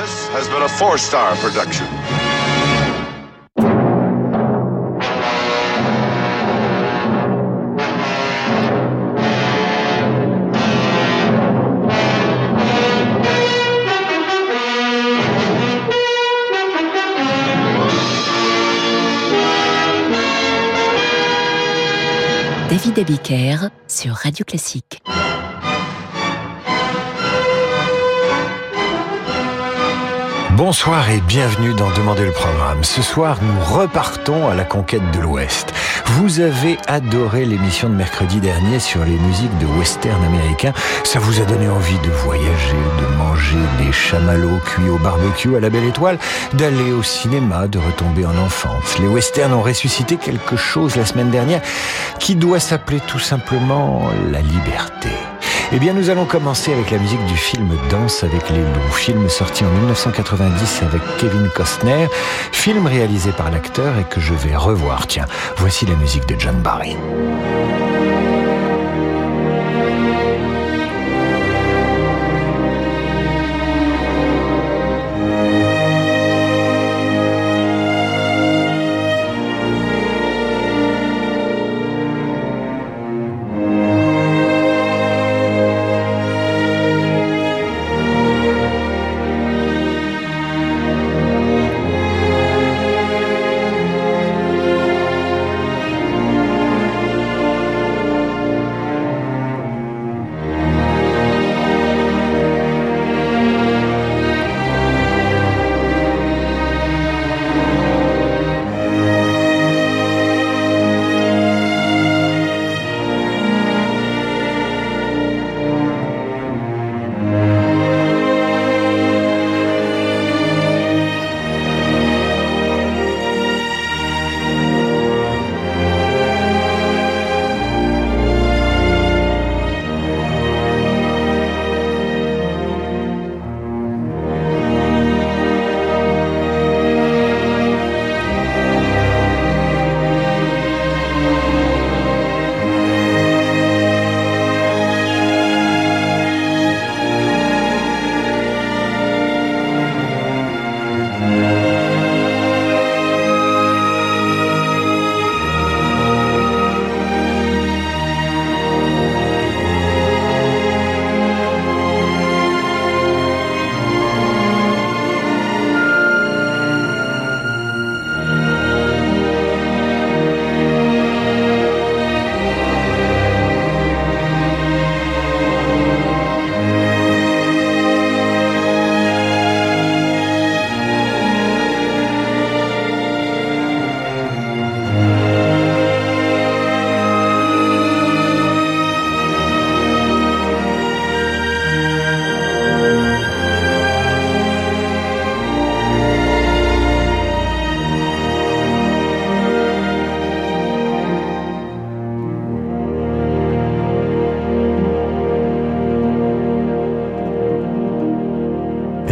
This has been a four star production. David Abiker sur Radio Classique. Bonsoir et bienvenue dans Demander le programme. Ce soir, nous repartons à la conquête de l'Ouest. Vous avez adoré l'émission de mercredi dernier sur les musiques de western américains. Ça vous a donné envie de voyager, de manger des chamallows cuits au barbecue à la belle étoile, d'aller au cinéma, de retomber en enfance. Les westerns ont ressuscité quelque chose la semaine dernière qui doit s'appeler tout simplement la liberté. Eh bien, nous allons commencer avec la musique du film Danse avec les loups, film sorti en 1990 avec Kevin Costner, film réalisé par l'acteur et que je vais revoir. Tiens, voici la musique de John Barry.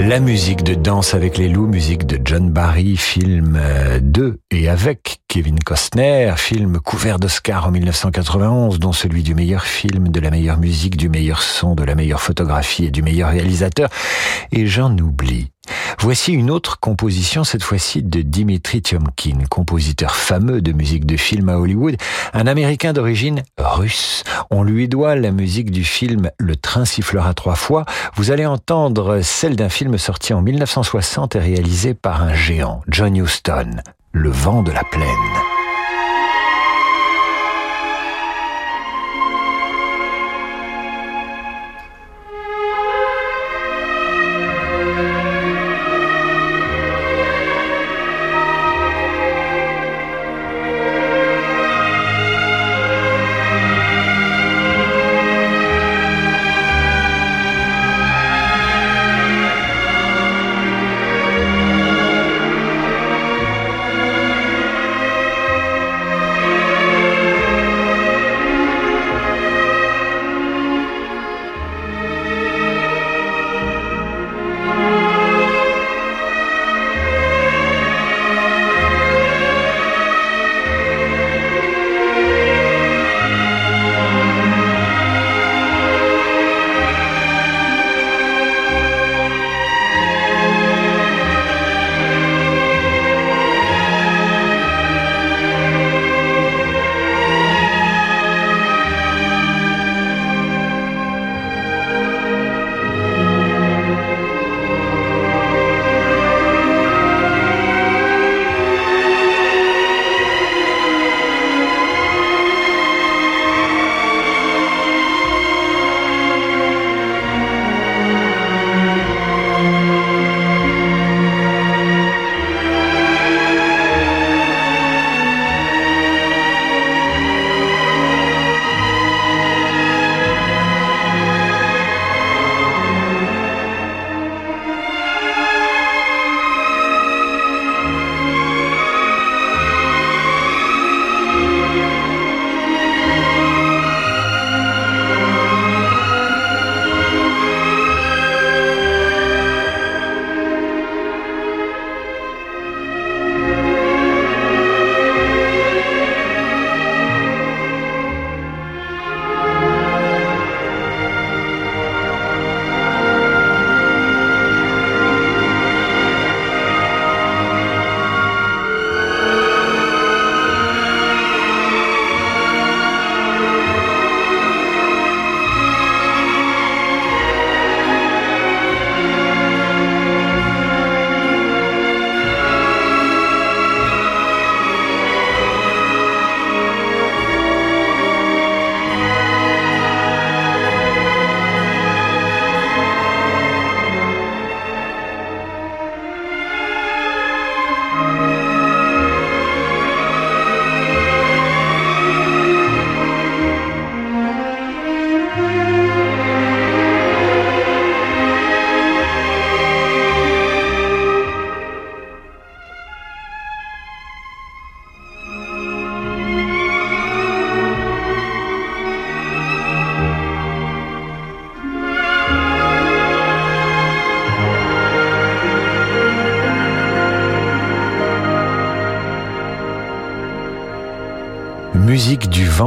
La musique de Danse avec les loups, musique de John Barry, film 2 euh, et avec Kevin Costner, film couvert d'Oscar en 1991, dont celui du meilleur film, de la meilleure musique, du meilleur son, de la meilleure photographie et du meilleur réalisateur. Et j'en oublie. Voici une autre composition, cette fois-ci de Dimitri Tiomkin, compositeur fameux de musique de film à Hollywood, un Américain d'origine russe. On lui doit la musique du film Le train sifflera trois fois. Vous allez entendre celle d'un film sorti en 1960 et réalisé par un géant, John Huston, Le vent de la plaine.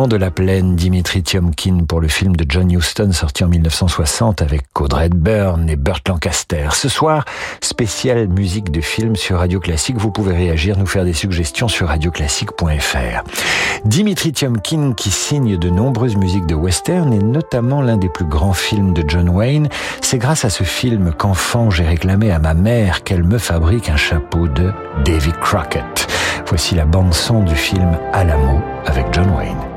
De la plaine, Dimitri Tiomkin pour le film de John Huston sorti en 1960 avec Audrey Hepburn et Burt Lancaster. Ce soir, spécial musique de film sur Radio Classique. Vous pouvez réagir, nous faire des suggestions sur radioclassique.fr. Dimitri Tiomkin qui signe de nombreuses musiques de western et notamment l'un des plus grands films de John Wayne. C'est grâce à ce film qu'enfant j'ai réclamé à ma mère qu'elle me fabrique un chapeau de Davy Crockett. Voici la bande-son du film Alamo avec John Wayne.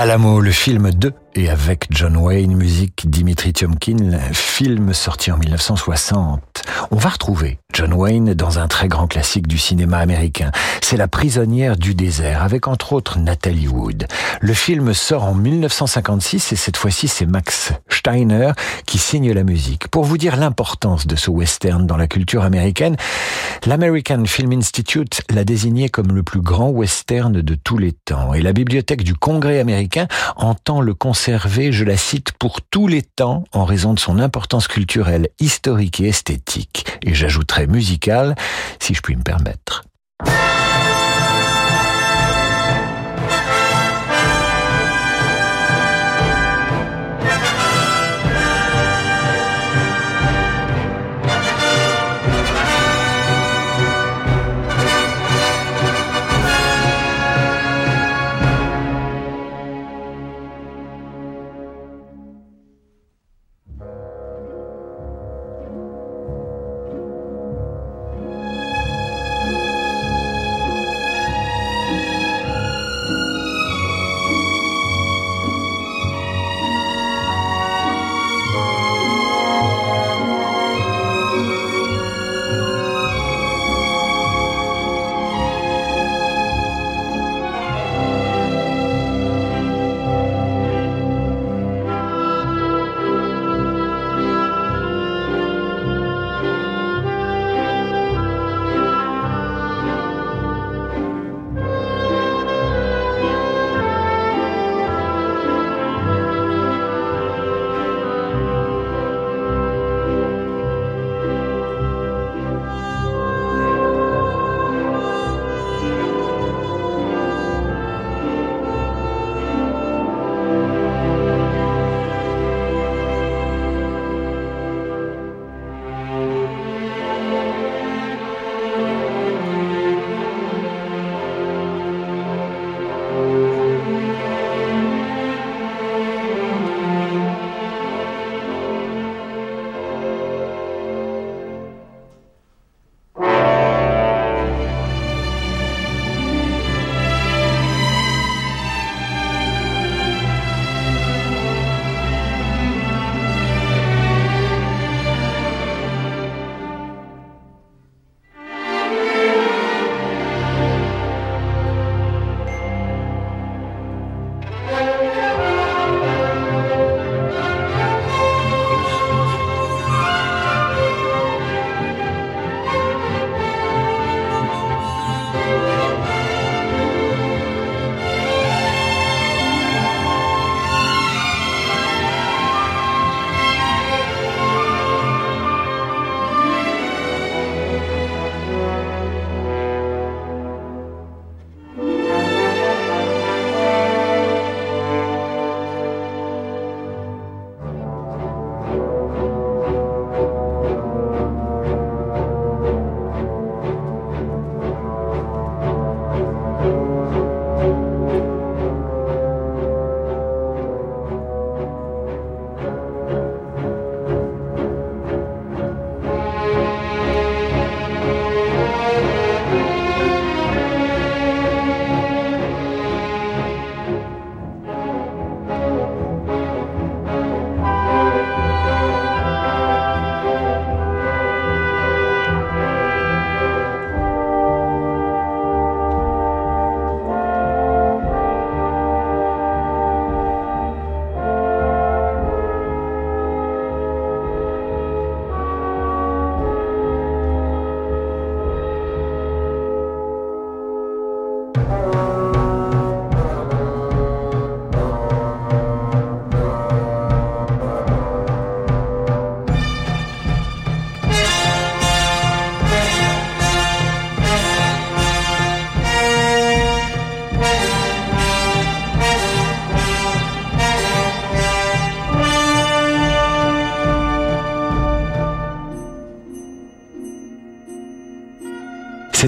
Alamo, le film 2 et avec John Wayne, musique Dimitri Tiomkin, film sorti en 1960. On va retrouver John Wayne dans un très grand classique du cinéma américain. C'est La prisonnière du désert, avec entre autres Natalie Wood. Le film sort en 1956 et cette fois-ci c'est Max Steiner qui signe la musique. Pour vous dire l'importance de ce western dans la culture américaine, l'American Film Institute l'a désigné comme le plus grand western de tous les temps et la bibliothèque du Congrès américain entend le je la cite, pour tous les temps en raison de son importance culturelle, historique et esthétique. Et j'ajouterai musicale, si je puis me permettre.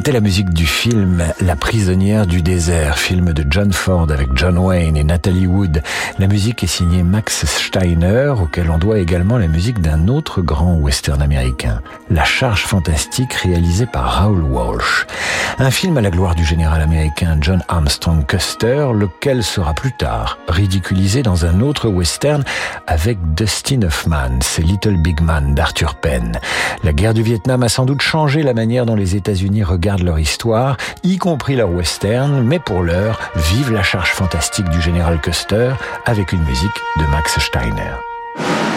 C'était la musique du film La prisonnière du désert, film de John Ford avec John Wayne et Natalie Wood. La musique est signée Max Steiner, auquel on doit également la musique d'un autre grand western américain, La charge fantastique réalisée par Raoul Walsh. Un film à la gloire du général américain John Armstrong Custer, lequel sera plus tard ridiculisé dans un autre western avec Dustin Hoffman, c'est Little Big Man d'Arthur Penn. La guerre du Vietnam a sans doute changé la manière dont les États-Unis regardent leur histoire, y compris leur western, mais pour l'heure, vive la charge fantastique du général Custer avec une musique de Max Steiner.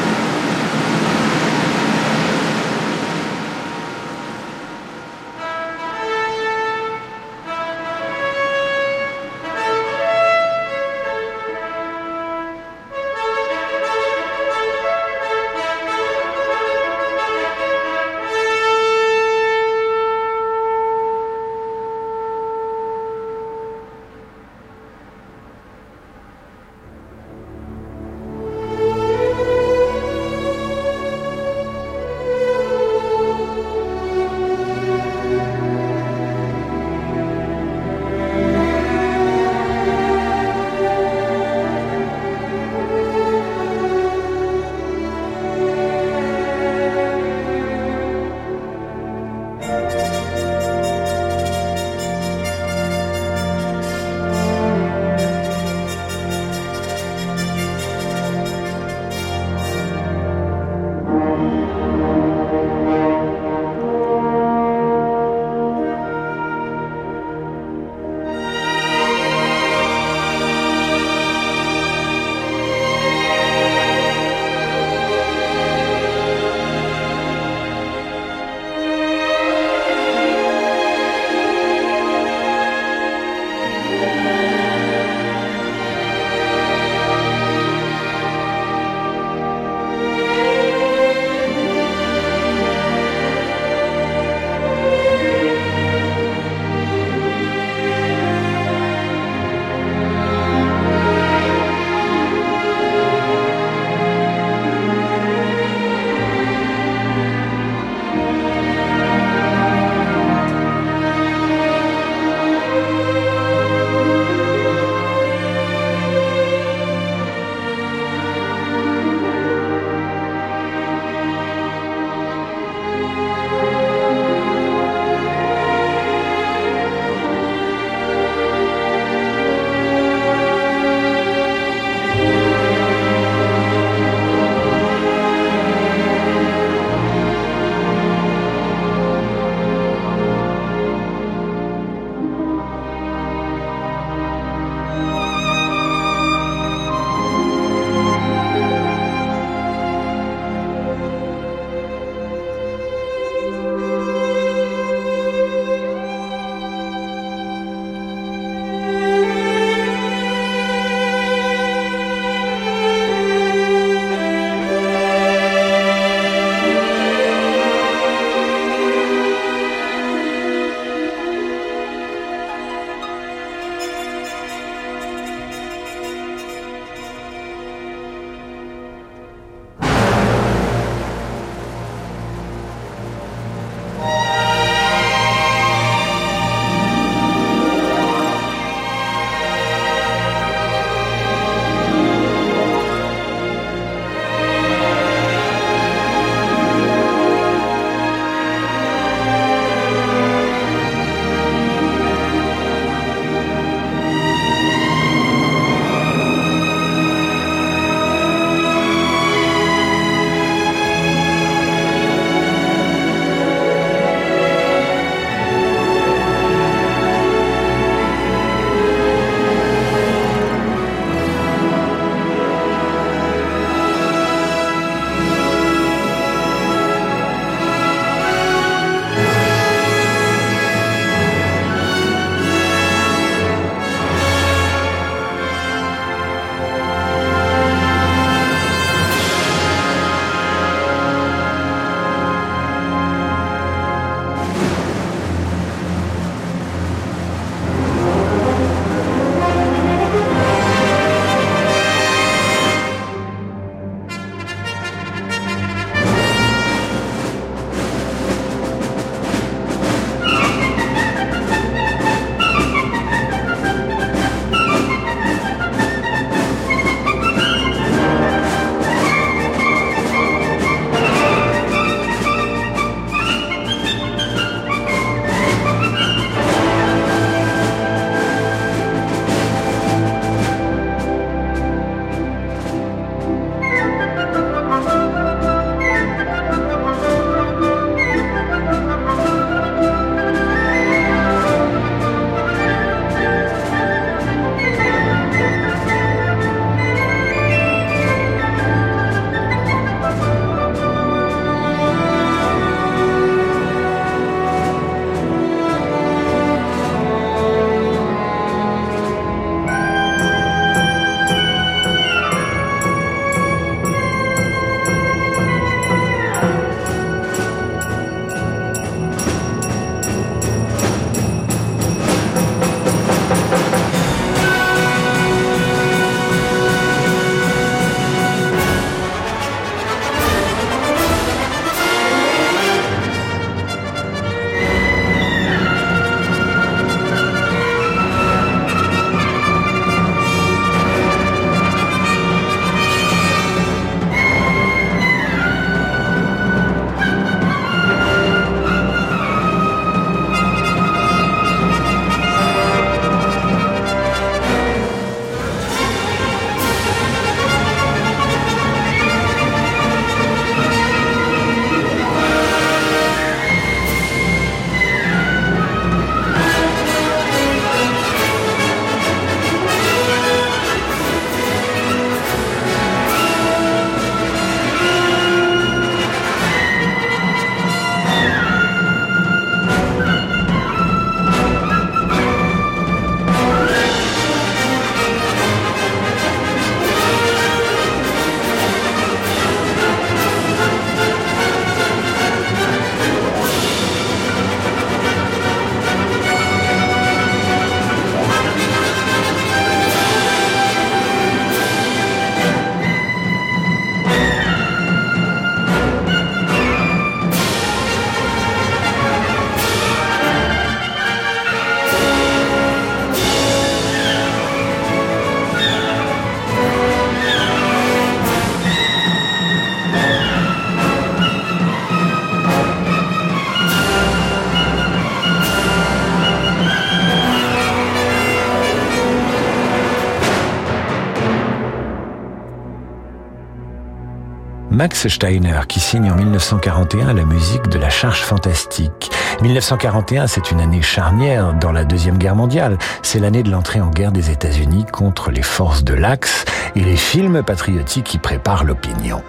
Max Steiner qui signe en 1941 la musique de la charge fantastique. 1941, c'est une année charnière dans la Deuxième Guerre mondiale. C'est l'année de l'entrée en guerre des États-Unis contre les forces de l'Axe et les films patriotiques qui préparent l'opinion.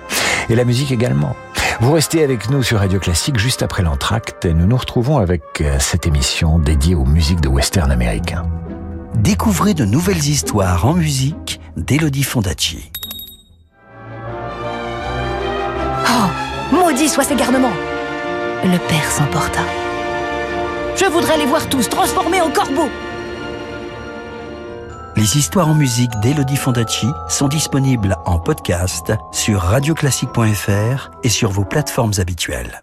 Et la musique également. Vous restez avec nous sur Radio Classique juste après l'entracte et nous nous retrouvons avec euh, cette émission dédiée aux musiques de western américains. Découvrez de nouvelles histoires en musique d'Elodie Fondacci. Garnements Le père s'emporta. Je voudrais les voir tous transformés en corbeaux Les histoires en musique d'Elodie Fondacci sont disponibles en podcast sur radioclassique.fr et sur vos plateformes habituelles.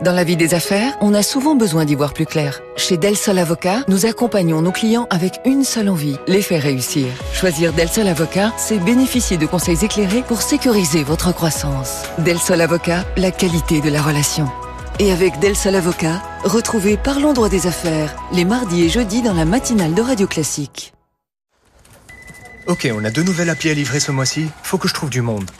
Dans la vie des affaires, on a souvent besoin d'y voir plus clair. Chez Del Sol Avocat, nous accompagnons nos clients avec une seule envie, les faire réussir. Choisir Del Sol Avocat, c'est bénéficier de conseils éclairés pour sécuriser votre croissance. Del Sol Avocat, la qualité de la relation. Et avec Del Sol Avocat, retrouvez Parlons droit des affaires, les mardis et jeudis dans la matinale de Radio Classique. Ok, on a deux nouvelles applis à livrer ce mois-ci, faut que je trouve du monde.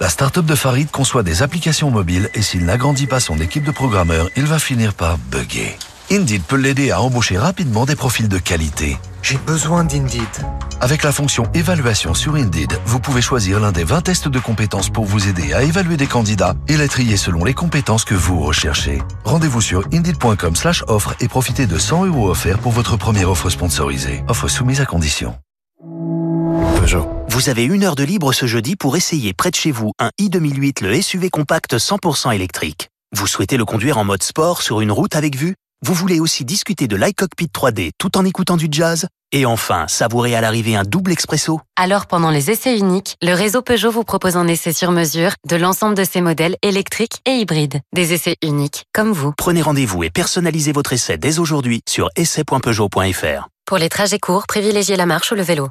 La start-up de Farid conçoit des applications mobiles et s'il n'agrandit pas son équipe de programmeurs, il va finir par bugger. Indeed peut l'aider à embaucher rapidement des profils de qualité. J'ai besoin d'Indeed. Avec la fonction évaluation sur Indeed, vous pouvez choisir l'un des 20 tests de compétences pour vous aider à évaluer des candidats et les trier selon les compétences que vous recherchez. Rendez-vous sur indeed.com slash offre et profitez de 100 euros offerts pour votre première offre sponsorisée. Offre soumise à condition. Peugeot. Vous avez une heure de libre ce jeudi pour essayer près de chez vous un i2008 le SUV compact 100% électrique. Vous souhaitez le conduire en mode sport sur une route avec vue? Vous voulez aussi discuter de l'iCockpit 3D tout en écoutant du jazz? Et enfin, savourer à l'arrivée un double expresso Alors pendant les essais uniques, le réseau Peugeot vous propose un essai sur mesure de l'ensemble de ses modèles électriques et hybrides. Des essais uniques, comme vous. Prenez rendez-vous et personnalisez votre essai dès aujourd'hui sur essai.peugeot.fr. Pour les trajets courts, privilégiez la marche ou le vélo.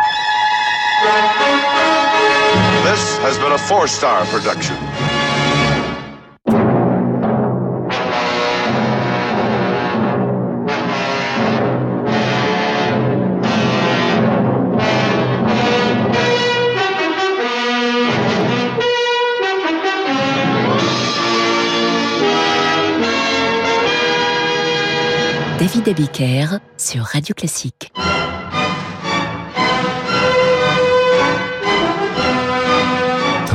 This has been a four star production. David Abiker sur Radio Classique.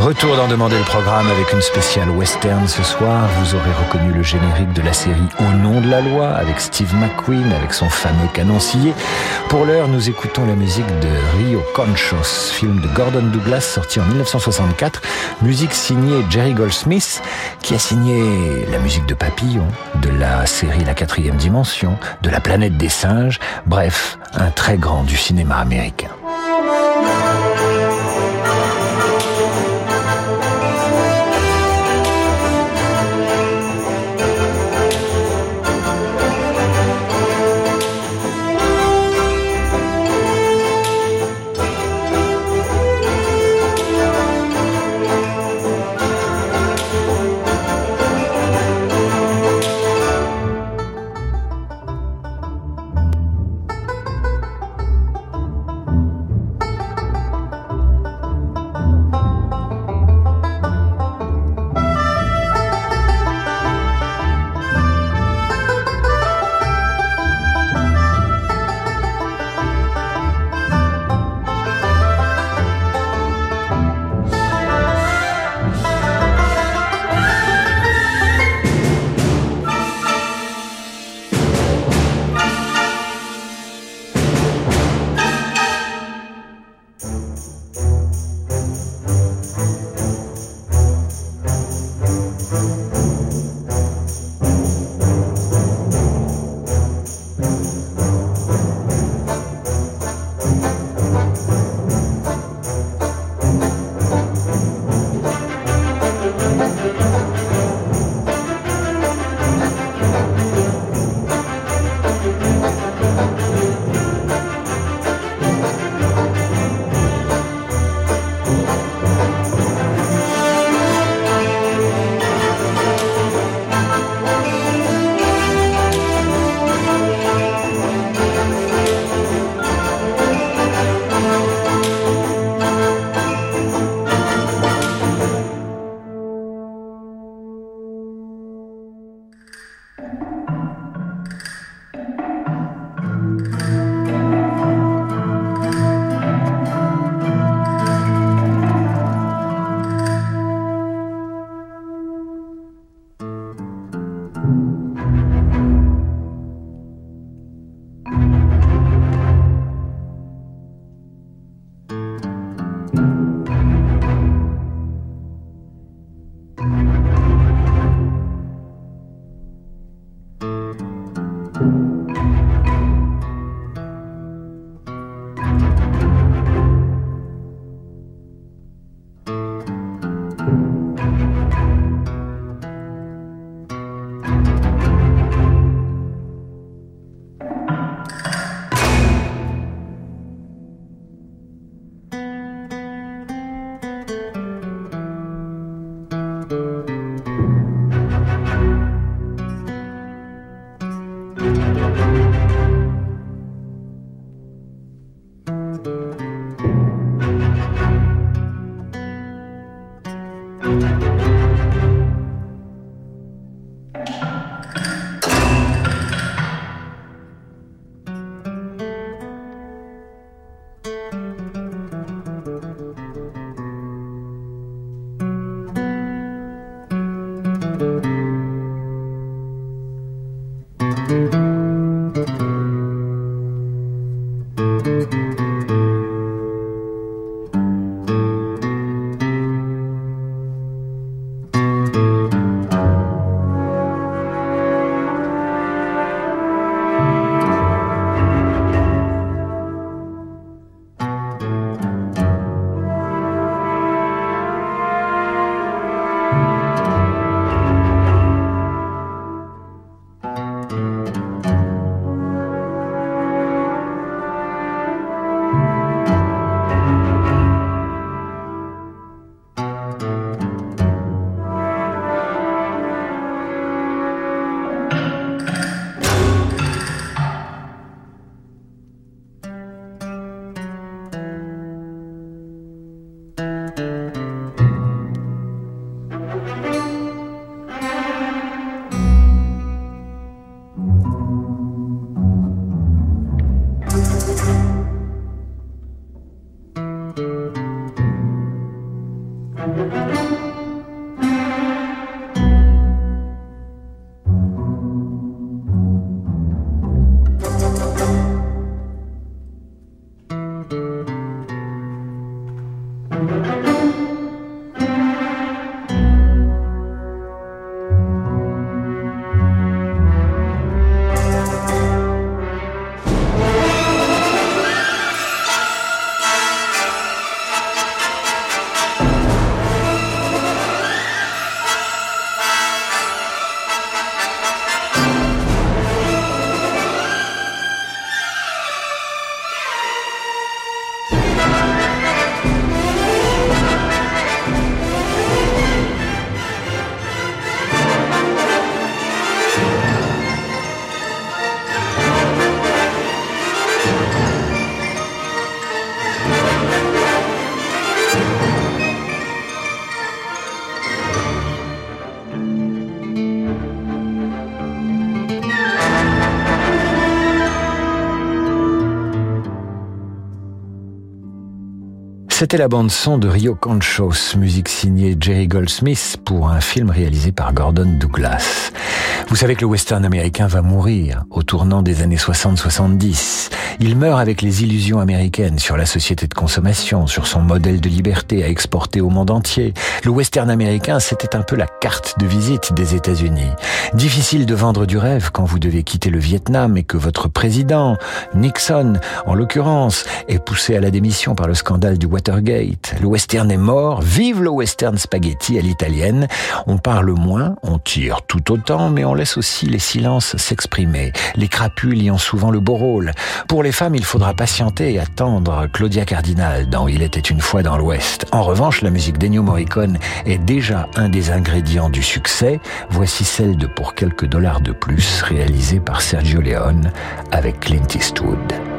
Retour d'en demander le programme avec une spéciale western ce soir. Vous aurez reconnu le générique de la série Au nom de la loi avec Steve McQueen avec son fameux canoncier. Pour l'heure, nous écoutons la musique de Rio Conchos, film de Gordon Douglas sorti en 1964. Musique signée Jerry Goldsmith qui a signé la musique de Papillon, de la série La quatrième dimension, de la planète des singes. Bref, un très grand du cinéma américain. C'était la bande son de Rio Conchos, musique signée Jerry Goldsmith pour un film réalisé par Gordon Douglas. Vous savez que le western américain va mourir au tournant des années 60-70. Il meurt avec les illusions américaines sur la société de consommation, sur son modèle de liberté à exporter au monde entier. Le western américain, c'était un peu la carte de visite des États-Unis. Difficile de vendre du rêve quand vous devez quitter le Vietnam et que votre président, Nixon, en l'occurrence, est poussé à la démission par le scandale du Watergate. Le western est mort, vive le western spaghetti à l'italienne. On parle moins, on tire tout autant, mais on laisse aussi les silences s'exprimer. Les crapules y ont souvent le beau rôle. Pour les femmes, il faudra patienter et attendre Claudia Cardinal dans Il était une fois dans l'Ouest. En revanche, la musique d'Ennio Morricone est déjà un des ingrédients du succès. Voici celle de Pour quelques dollars de plus, réalisée par Sergio Leone avec Clint Eastwood.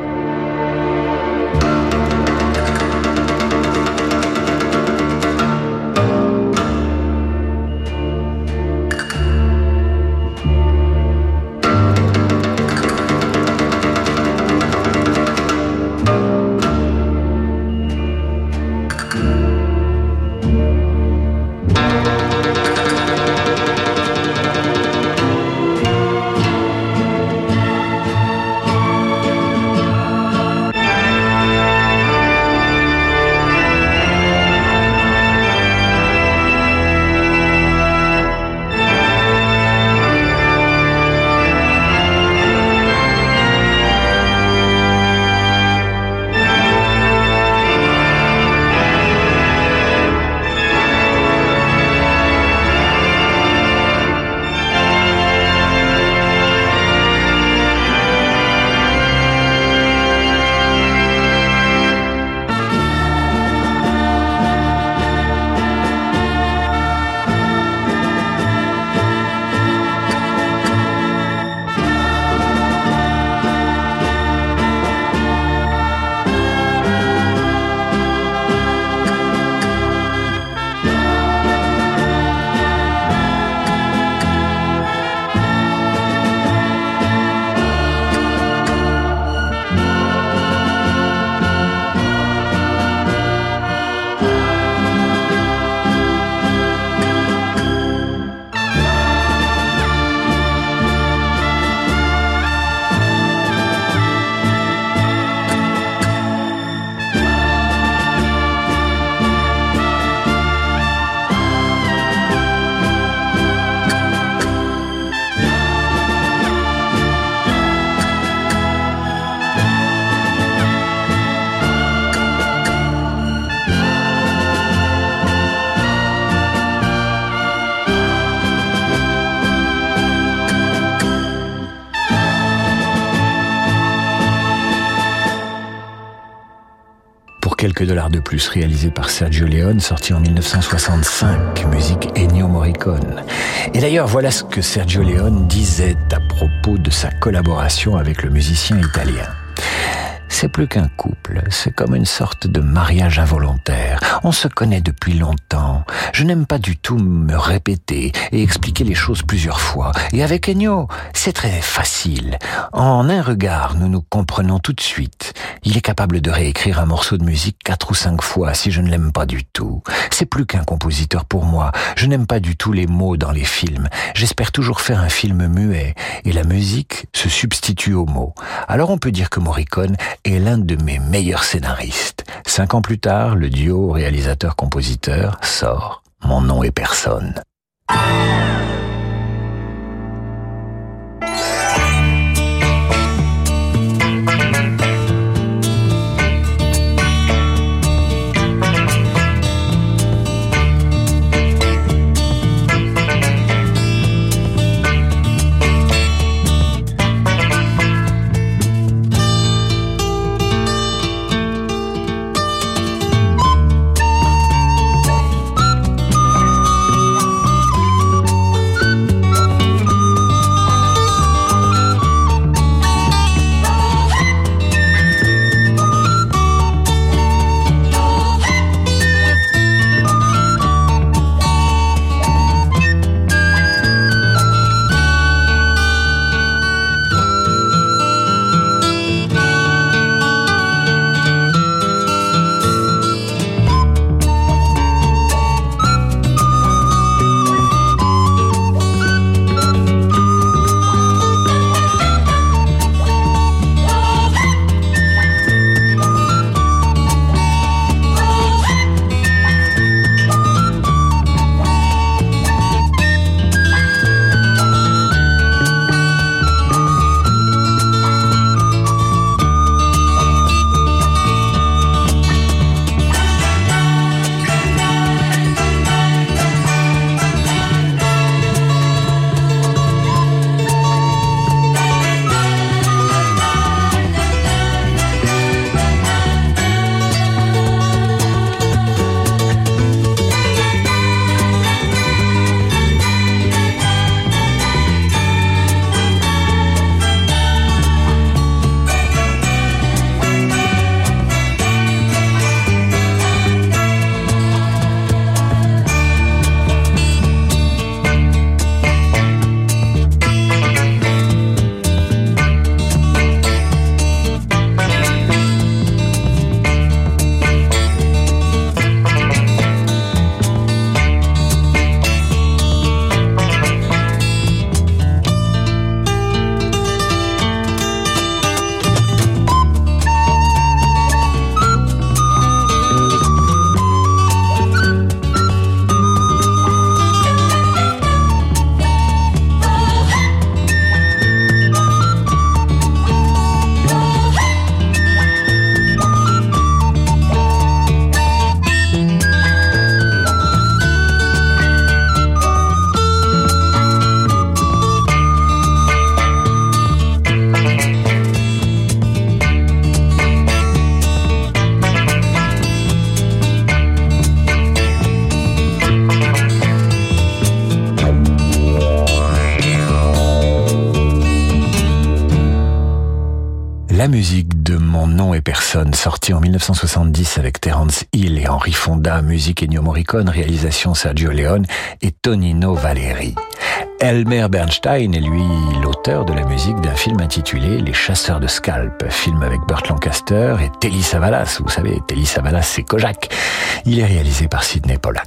Dollars de plus réalisé par Sergio Leone, sorti en 1965, musique Ennio Morricone. Et d'ailleurs, voilà ce que Sergio Leone disait à propos de sa collaboration avec le musicien italien. C'est plus qu'un couple, c'est comme une sorte de mariage involontaire. On se connaît depuis longtemps. Je n'aime pas du tout me répéter et expliquer les choses plusieurs fois. Et avec Ennio, c'est très facile. En un regard, nous nous comprenons tout de suite. Il est capable de réécrire un morceau de musique quatre ou cinq fois si je ne l'aime pas du tout. C'est plus qu'un compositeur pour moi. Je n'aime pas du tout les mots dans les films. J'espère toujours faire un film muet et la musique se substitue aux mots. Alors on peut dire que Morricone est l'un de mes meilleurs scénaristes. Cinq ans plus tard, le duo réalisateur-compositeur sort Mon nom est personne. Musique de Mon nom et personne, sorti en 1970 avec Terence Hill et Henri Fonda, musique Ennio Morricone, réalisation Sergio Leone et Tonino Valeri. Elmer Bernstein est lui l'auteur de la musique d'un film intitulé Les chasseurs de scalp, film avec Burt Lancaster et Telly Savalas. Vous savez, Telly Savalas, c'est Kojak. Il est réalisé par Sidney Pollack.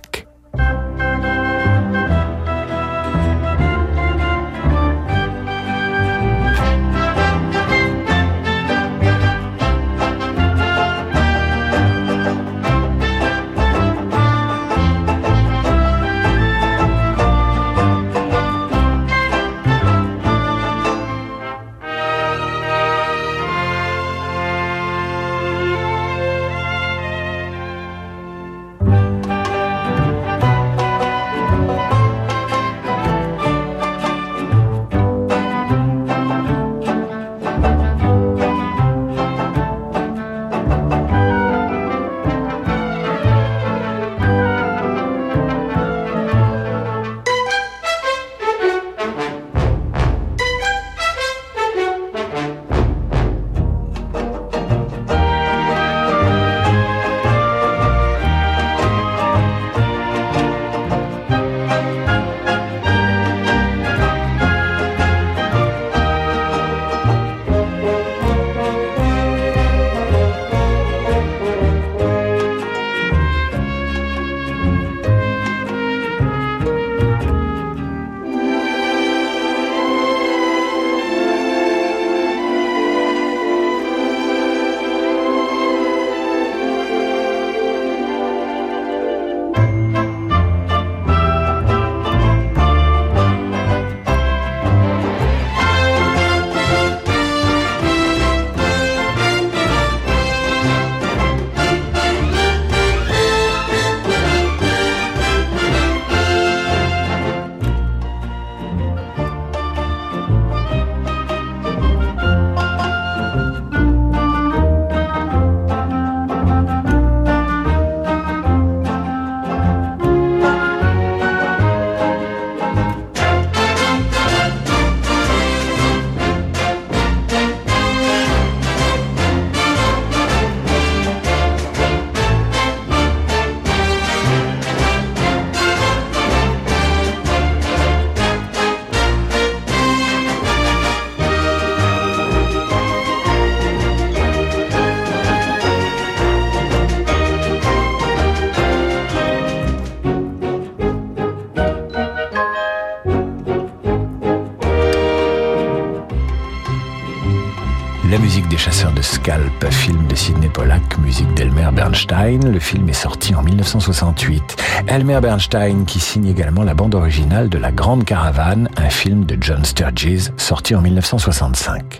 Scalp, film de Sidney Pollack, musique d'Elmer Bernstein. Le film est sorti en 1968. Elmer Bernstein qui signe également la bande originale de La Grande Caravane, un film de John Sturges sorti en 1965.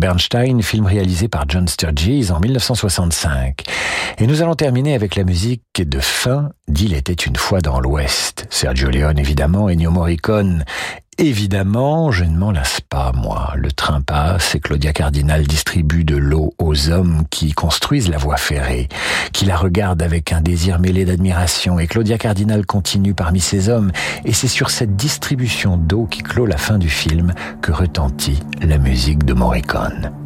Bernstein, film réalisé par John Sturges en 1965. Et nous allons terminer avec la musique de fin d'Il était une fois dans l'Ouest. Sergio Leone évidemment, Ennio Morricone Évidemment, je ne m'en lasse pas, moi. Le train passe et Claudia Cardinal distribue de l'eau aux hommes qui construisent la voie ferrée, qui la regardent avec un désir mêlé d'admiration. Et Claudia Cardinal continue parmi ces hommes. Et c'est sur cette distribution d'eau qui clôt la fin du film que retentit la musique de Morricone.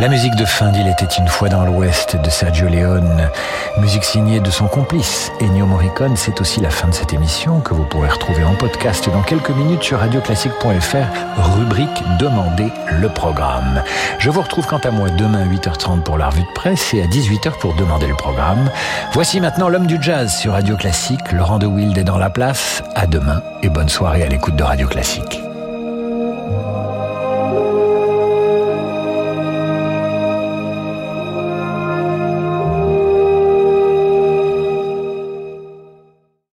La musique de fin d'Il était une fois dans l'Ouest de Sergio Leone, musique signée de son complice Ennio Morricone, c'est aussi la fin de cette émission que vous pourrez retrouver en podcast dans quelques minutes sur radioclassique.fr, rubrique Demandez le programme. Je vous retrouve quant à moi demain 8h30 pour la revue de presse et à 18h pour demander le programme. Voici maintenant l'homme du jazz sur Radio Classique, Laurent de Wild est dans la place. À demain et bonne soirée à l'écoute de Radio Classique.